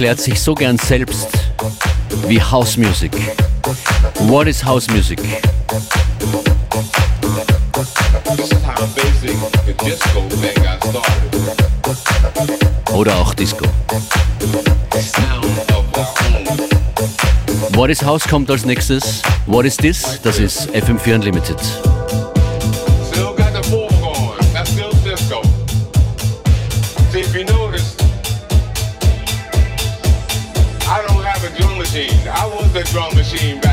erklärt sich so gern selbst wie House Music. What is House Music? Oder auch Disco. What is House kommt als nächstes. What is this? Das ist FM4 Unlimited. machine.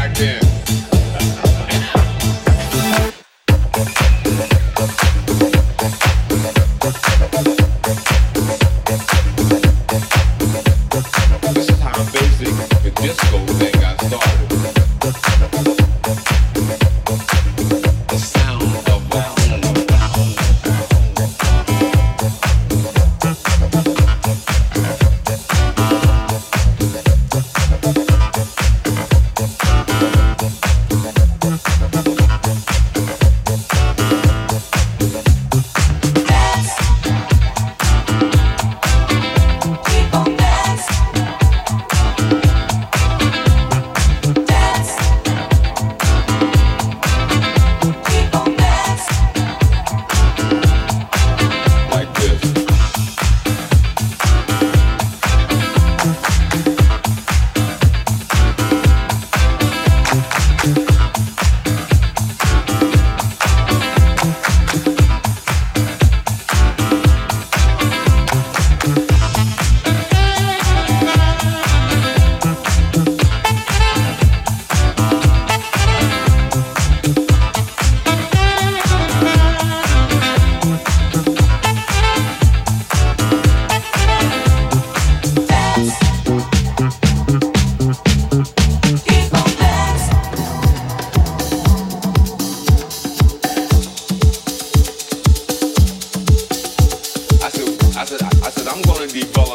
sleep.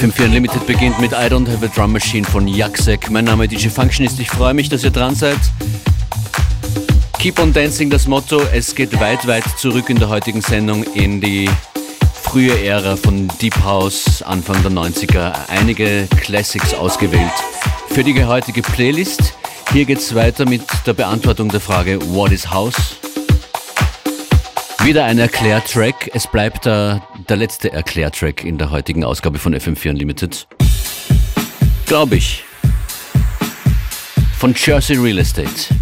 FM4 Unlimited beginnt mit I Don't Have a Drum Machine von Jaksek. Mein Name ist DJ Functionist. Ich freue mich, dass ihr dran seid. Keep on Dancing, das Motto. Es geht weit, weit zurück in der heutigen Sendung in die frühe Ära von Deep House, Anfang der 90er. Einige Classics ausgewählt für die heutige Playlist. Hier geht es weiter mit der Beantwortung der Frage What is House? Wieder ein Erklärtrack. Es bleibt der, der letzte Erklärtrack in der heutigen Ausgabe von FM4 Unlimited. Glaube ich. Von Jersey Real Estate.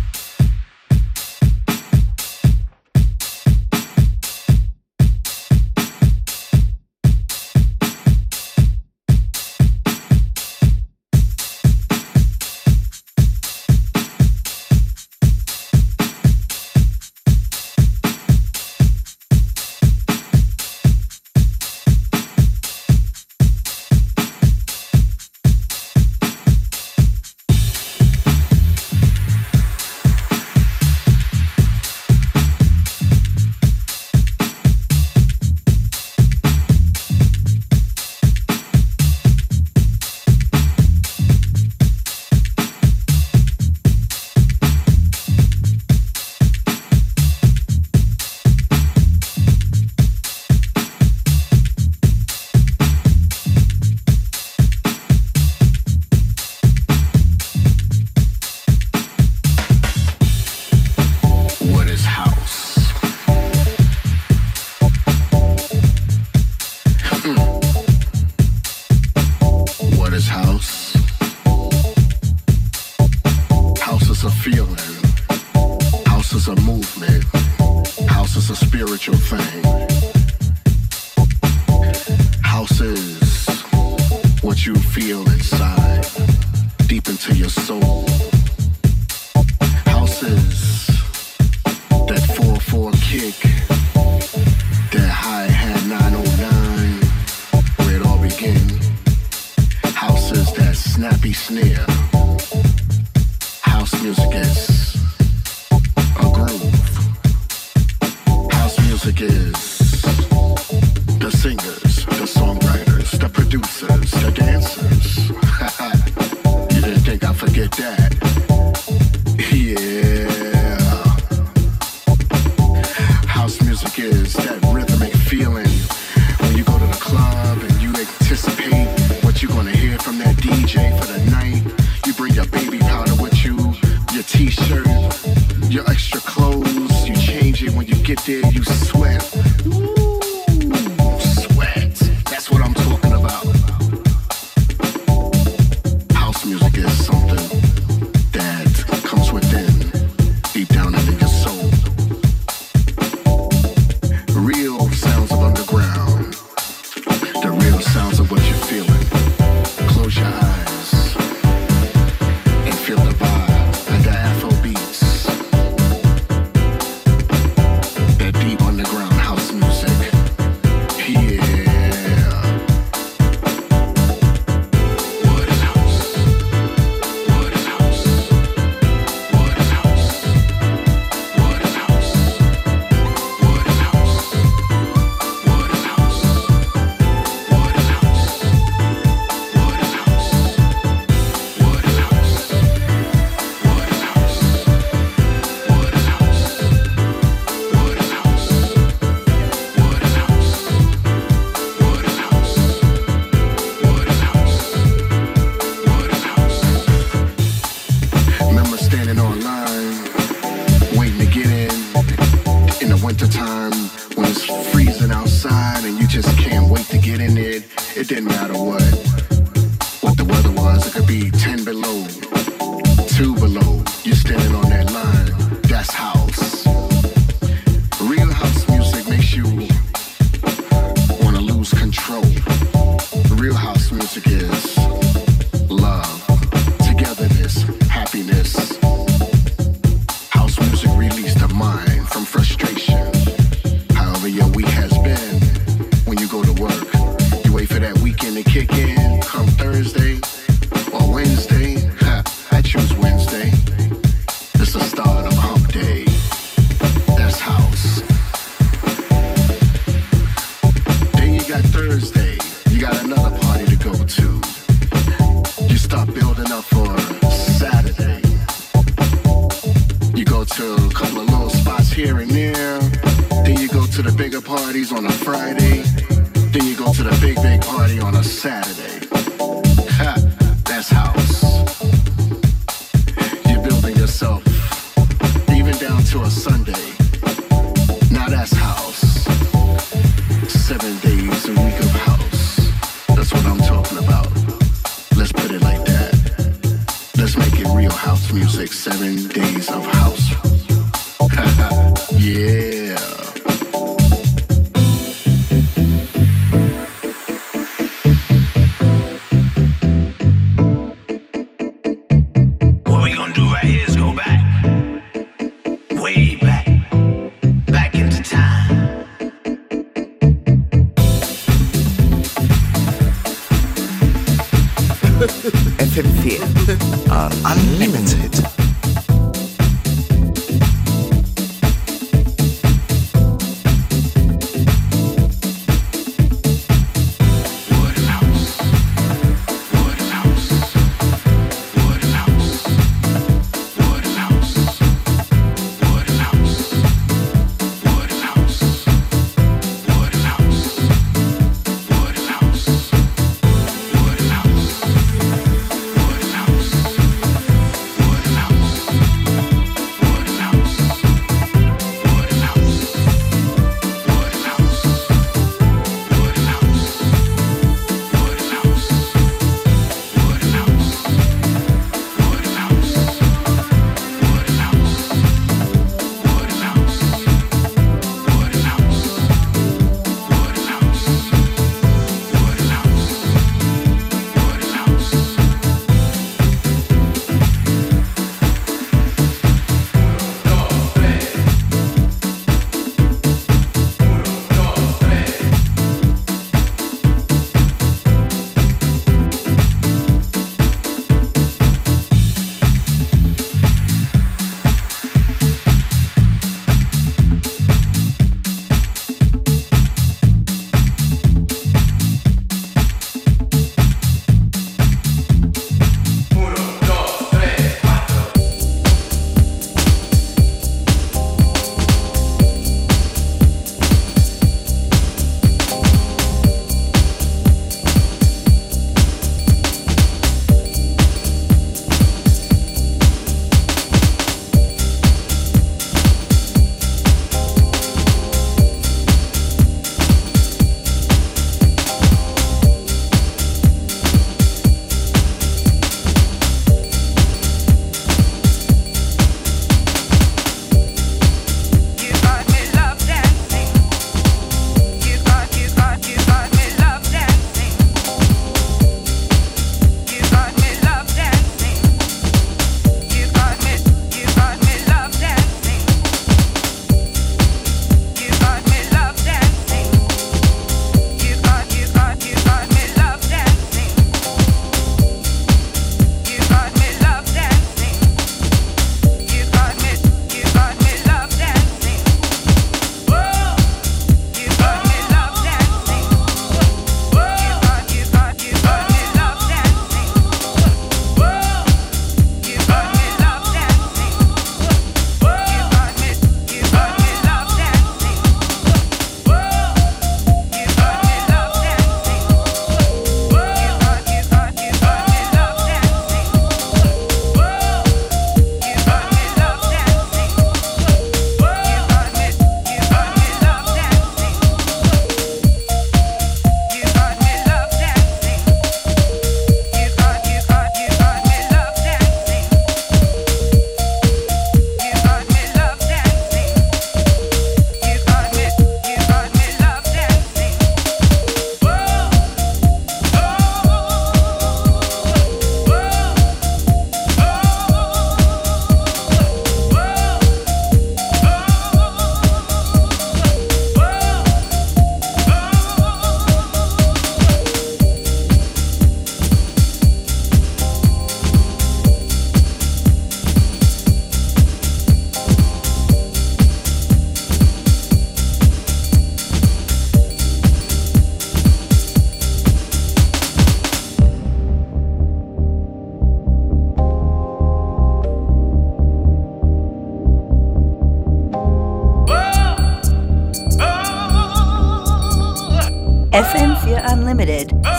FM4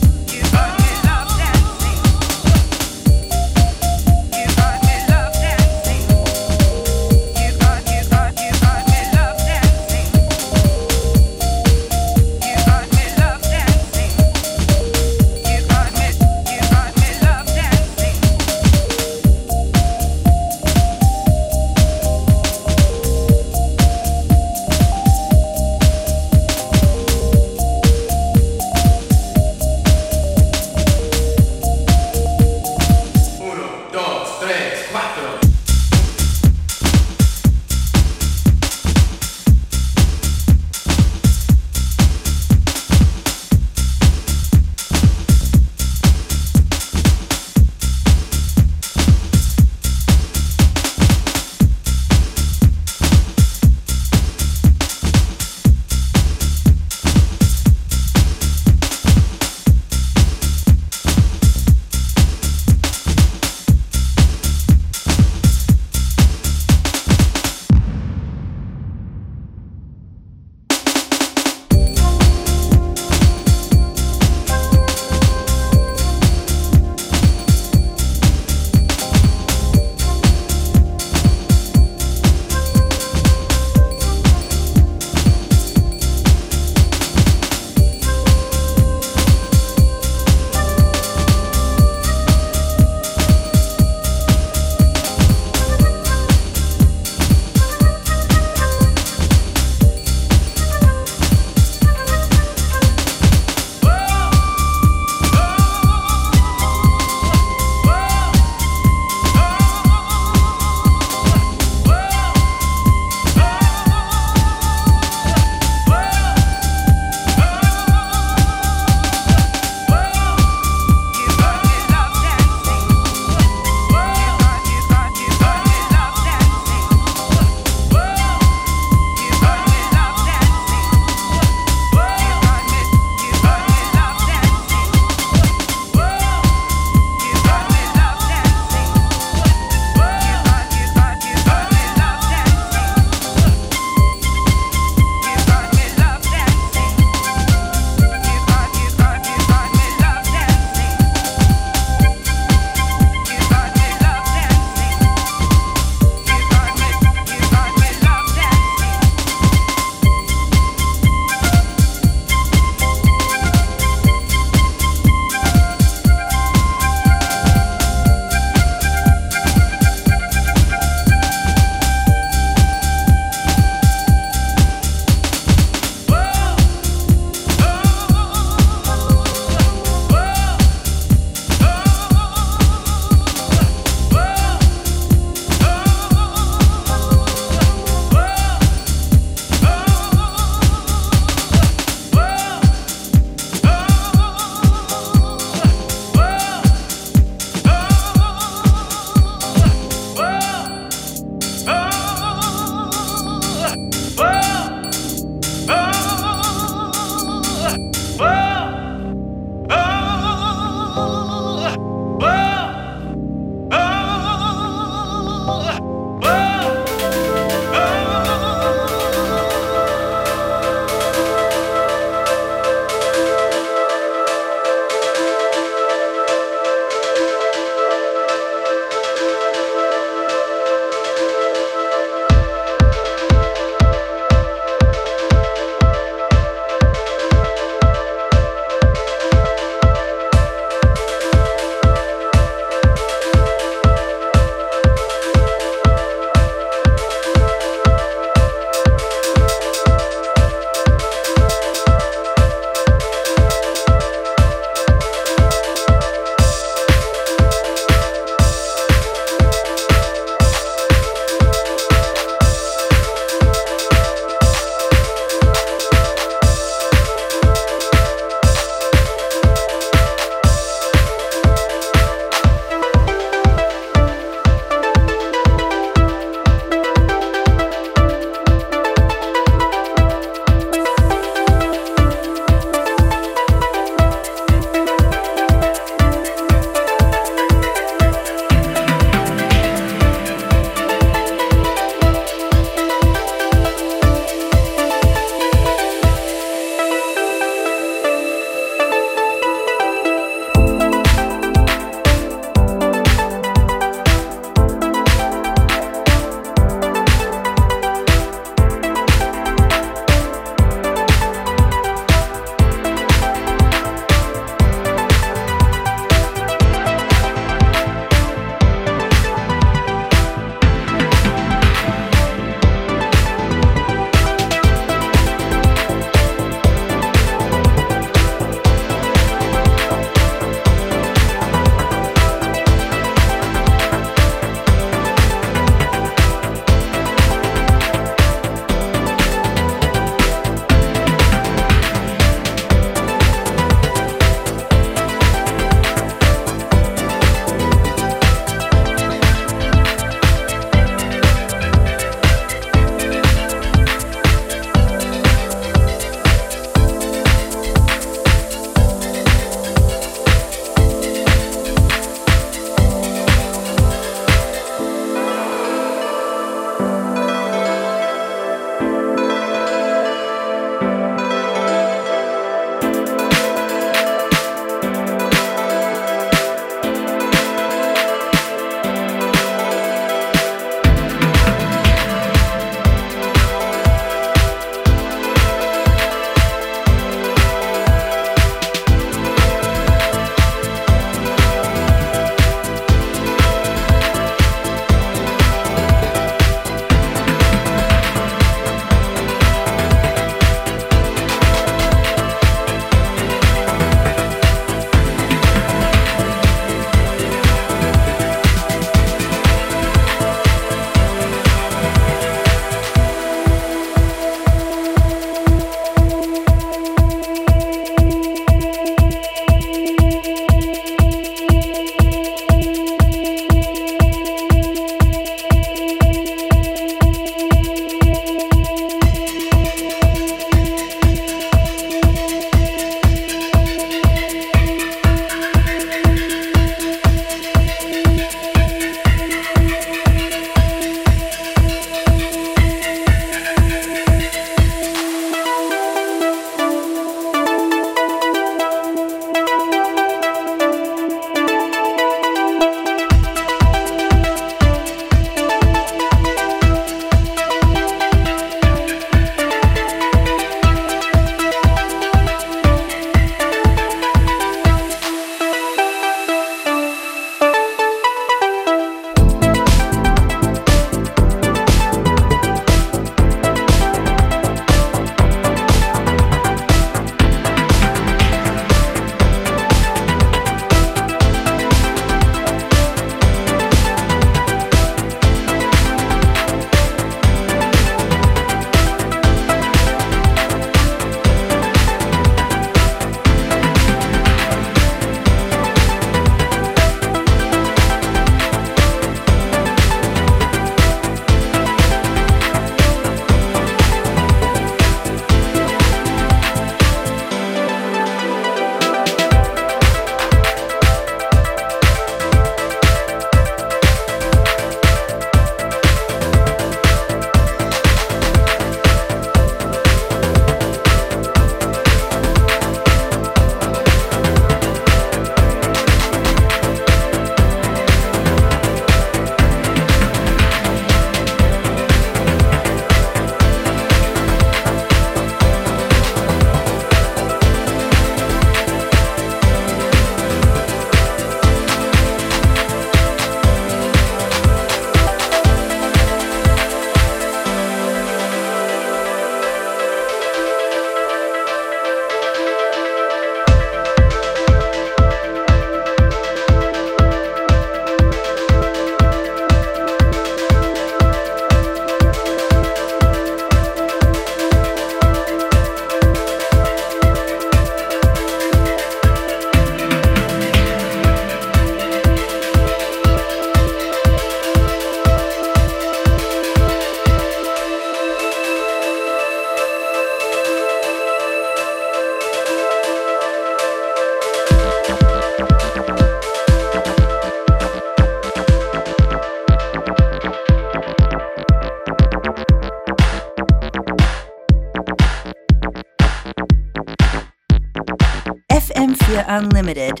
Unlimited.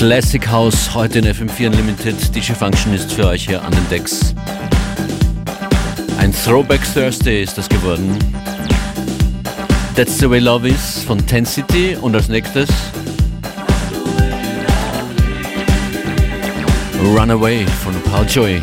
Classic House heute in FM4 Unlimited. DJ Function ist für euch hier an den Decks. Ein Throwback Thursday ist das geworden. That's the way love is von Ten City und als nächstes Runaway von Paul Joy.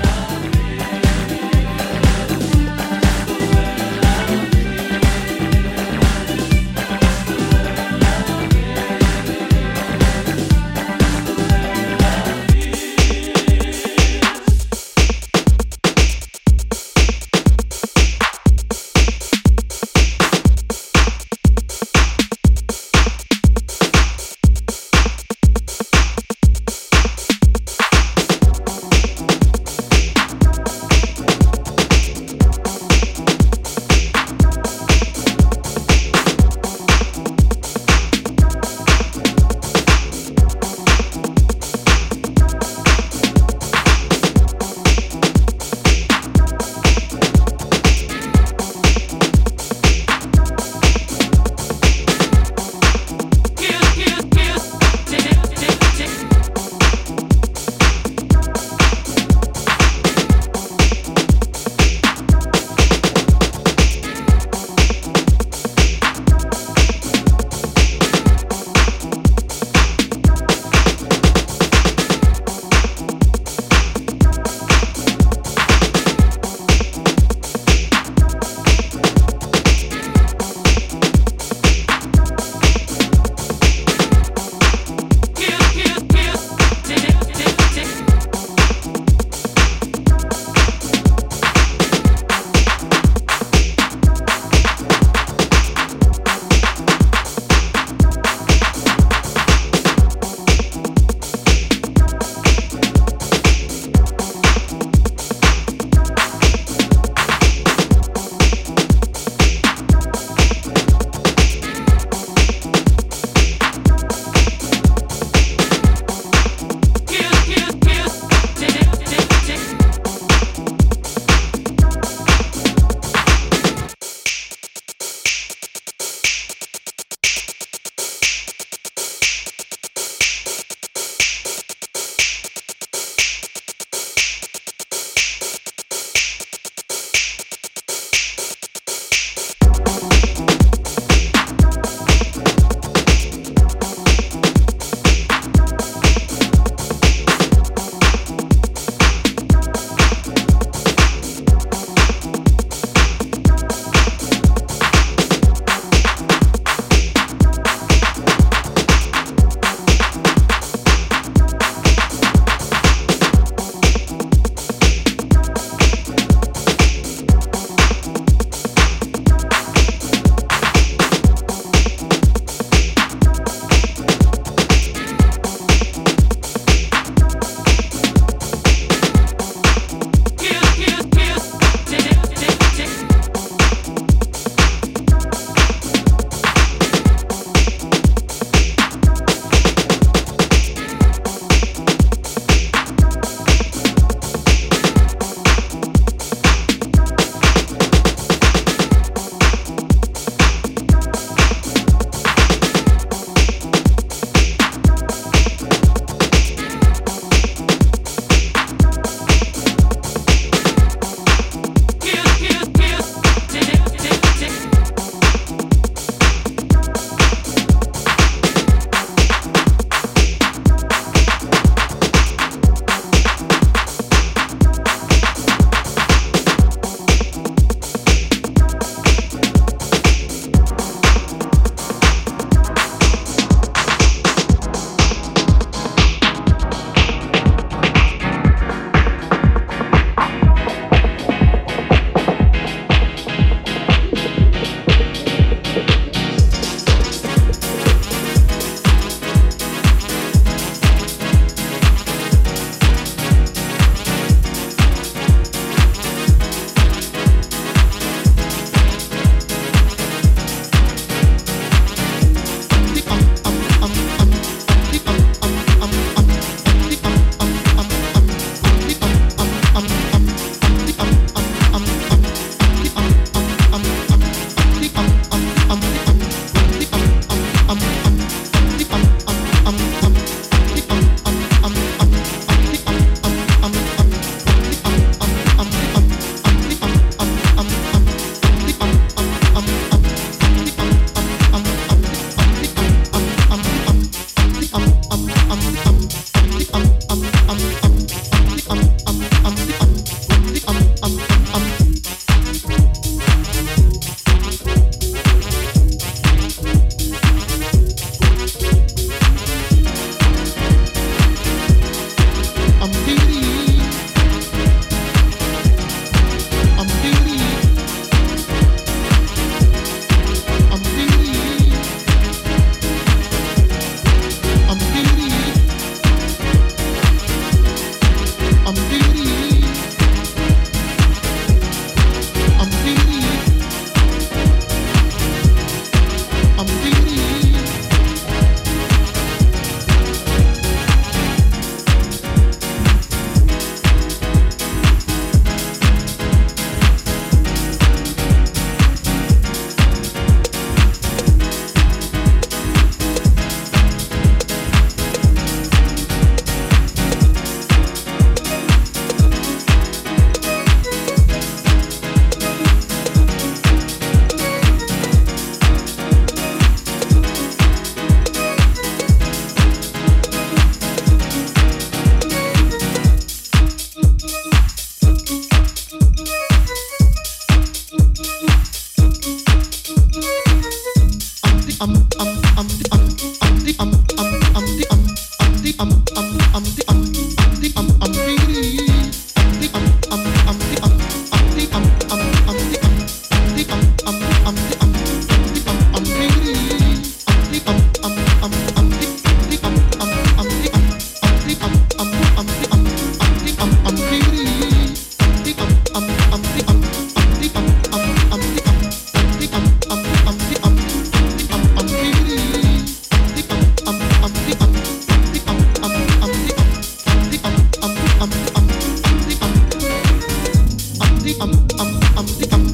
um um um um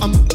um um um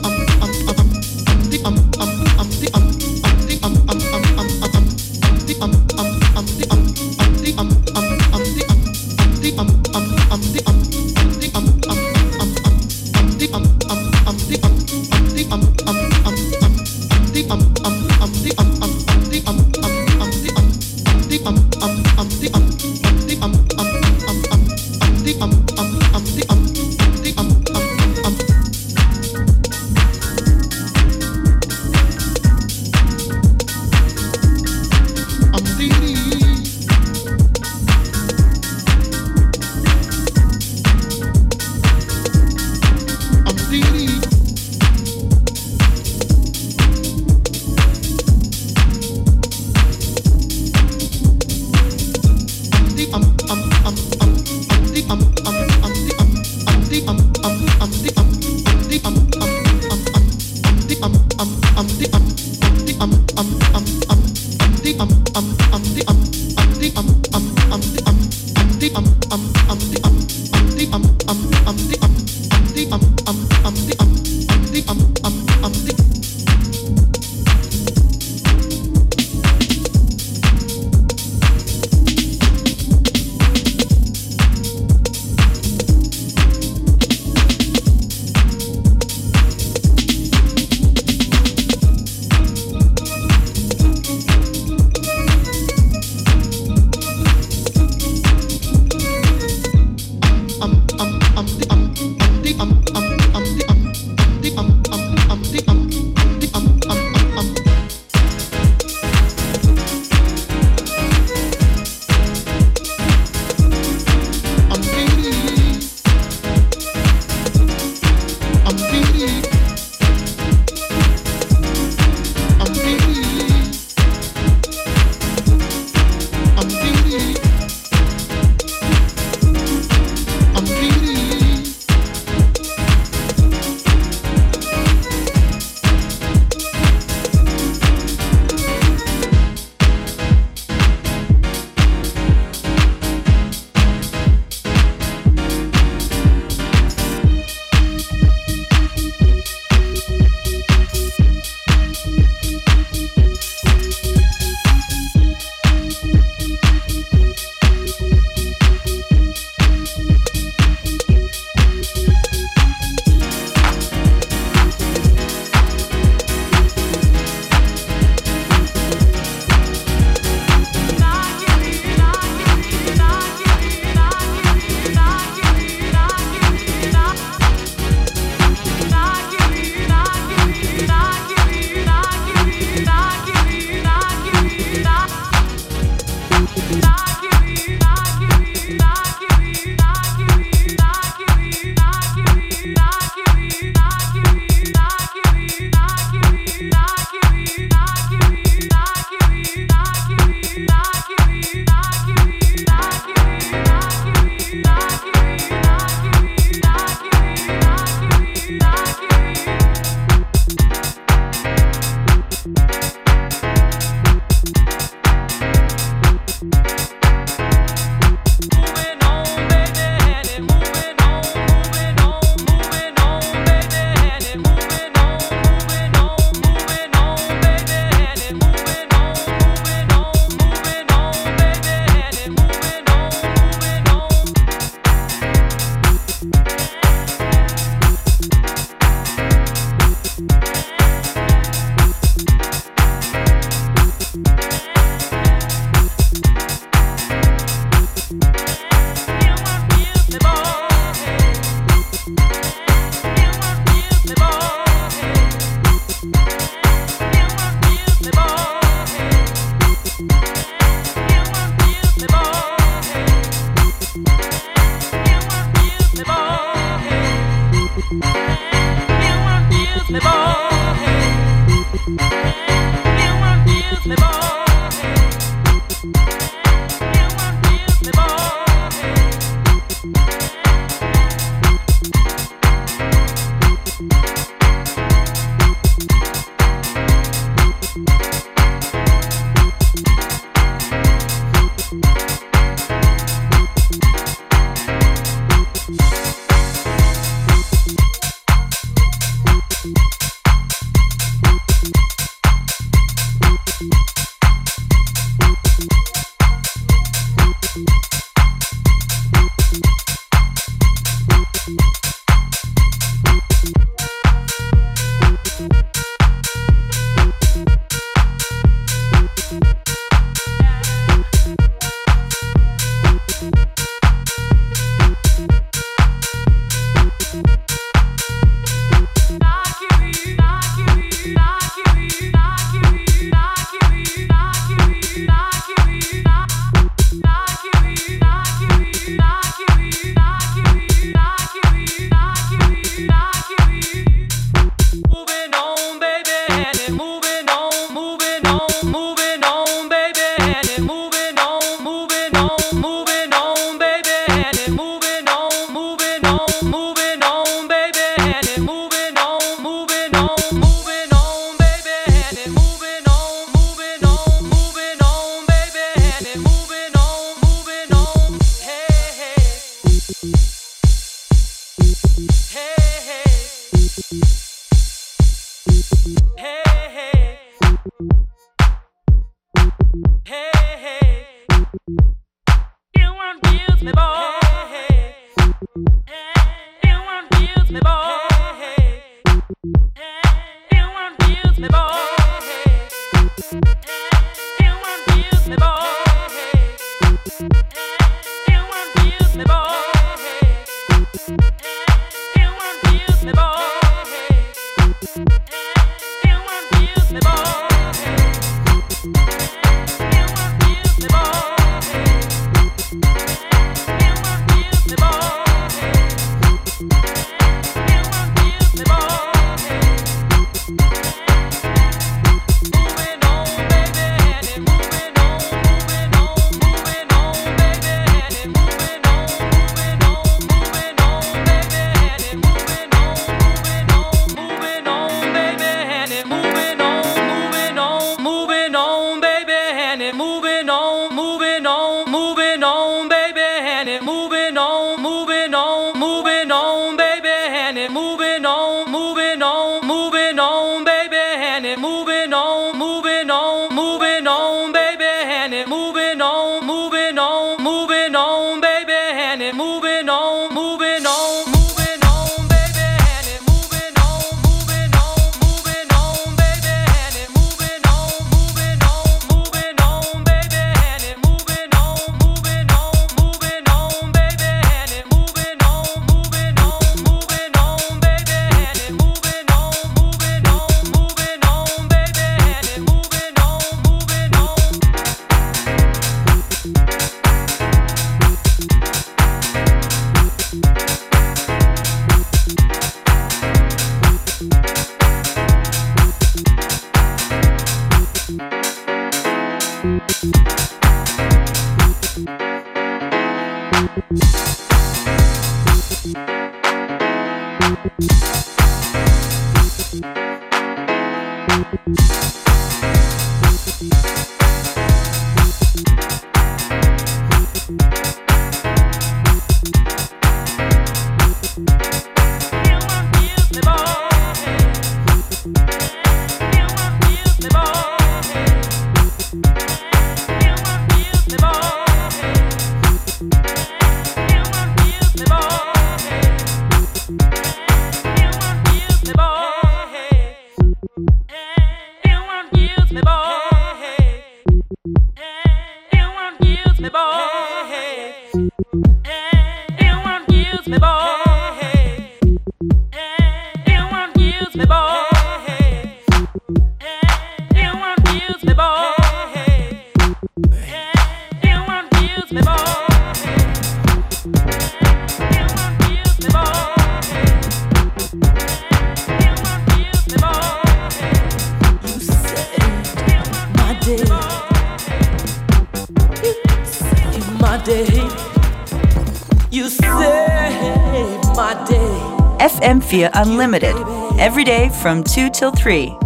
from 2 till 3.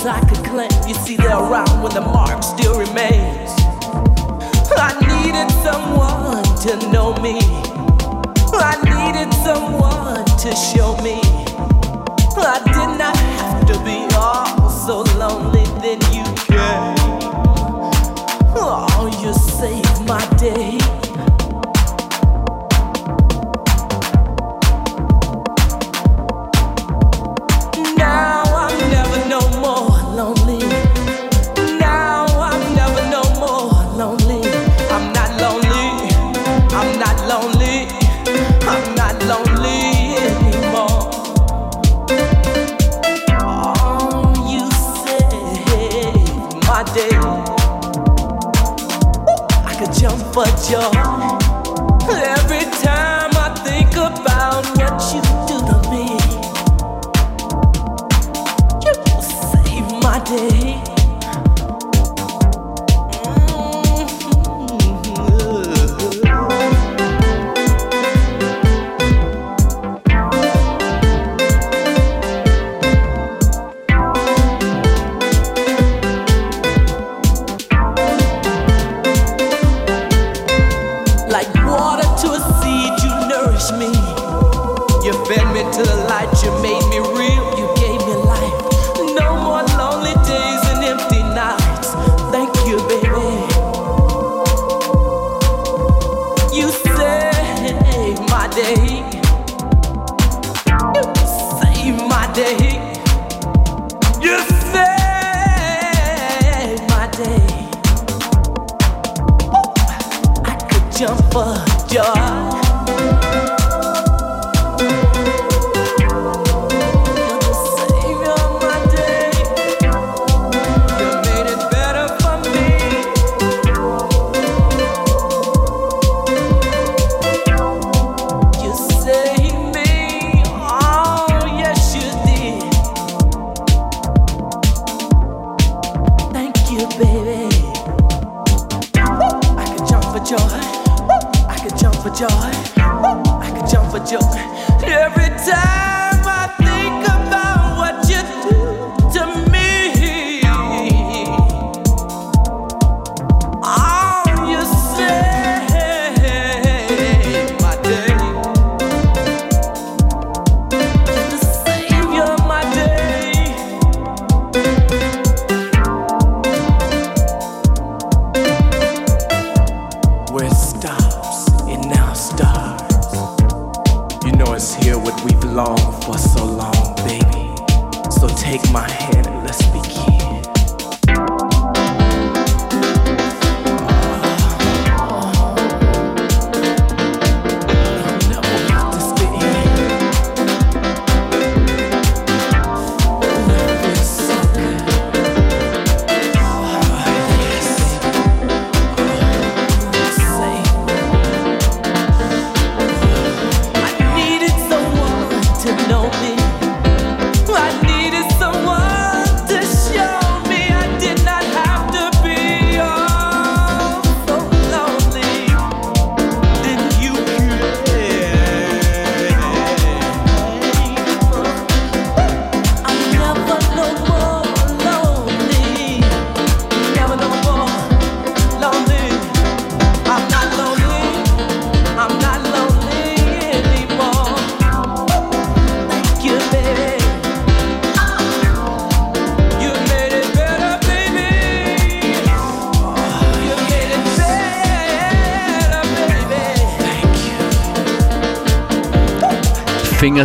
things I could claim. You see, they're around when the mark still remains. I needed someone to know me. I needed someone to show me. I did not have to be all so lonely. Then you day. You saved my day. Oh, I could jump up.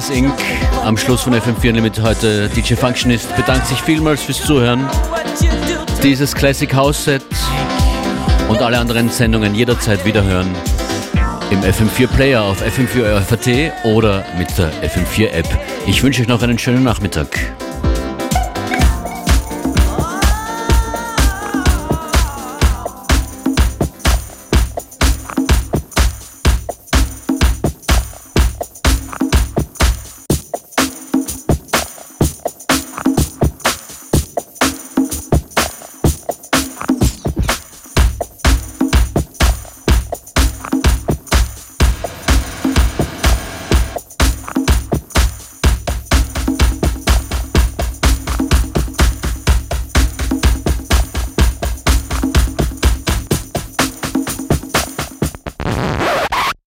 Fingers Inc. am Schluss von FM4 Unlimited heute. DJ Functionist bedankt sich vielmals fürs Zuhören. Dieses Classic House Set und alle anderen Sendungen jederzeit wiederhören im FM4 Player auf FM4 FAT oder mit der FM4 App. Ich wünsche euch noch einen schönen Nachmittag.